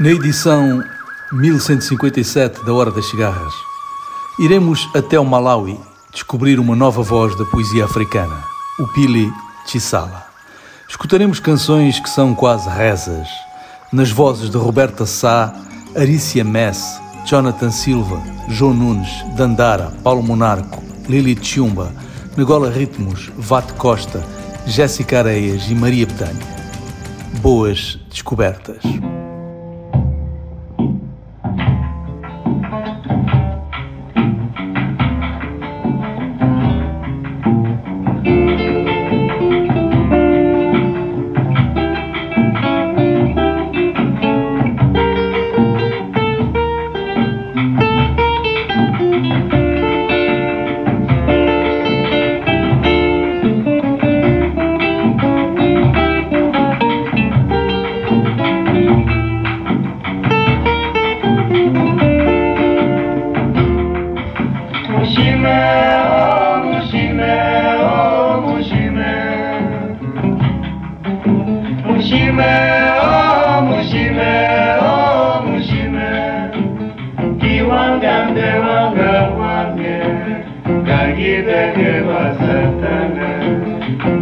Na edição 1157 da Hora das Cigarras, iremos até o Malawi descobrir uma nova voz da poesia africana, o Pili Chisala. Escutaremos canções que são quase rezas, nas vozes de Roberta Sá, Arícia Mess, Jonathan Silva, João Nunes, Dandara, Paulo Monarco, Lili Tchumba, Negola Ritmos, Vate Costa, Jéssica Areias e Maria Betânia. Boas descobertas.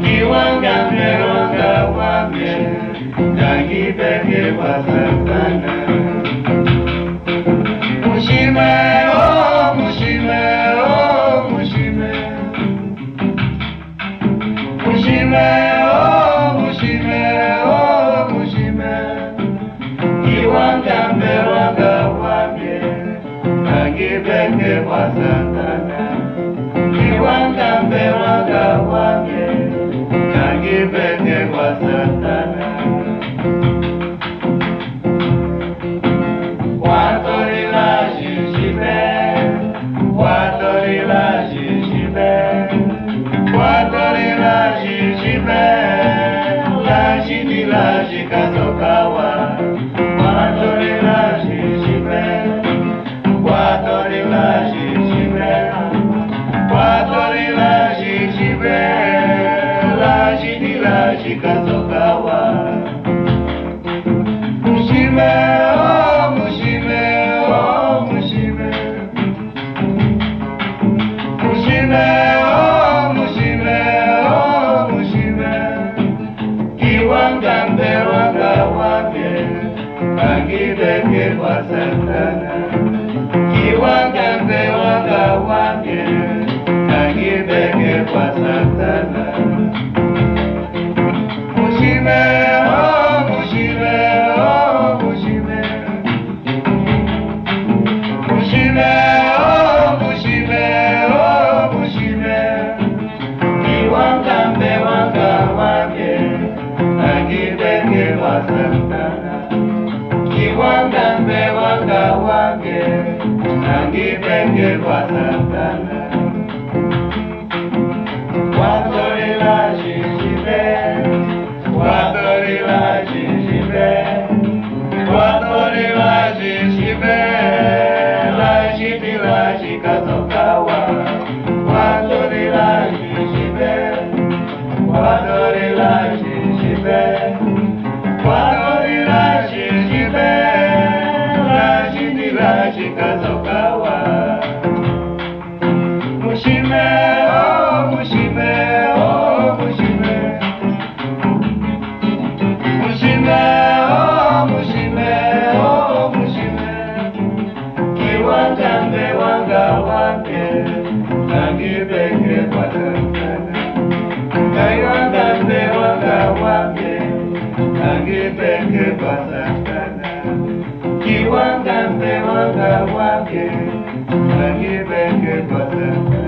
Kiwang ganda, orang gakwame, kagi de chyba satana Kiwanga mbe wanga wange, angipengerwa satana watorela zvizive watorela zvizive watorela zvizive lachiti lachikadzoka nangibenge kwa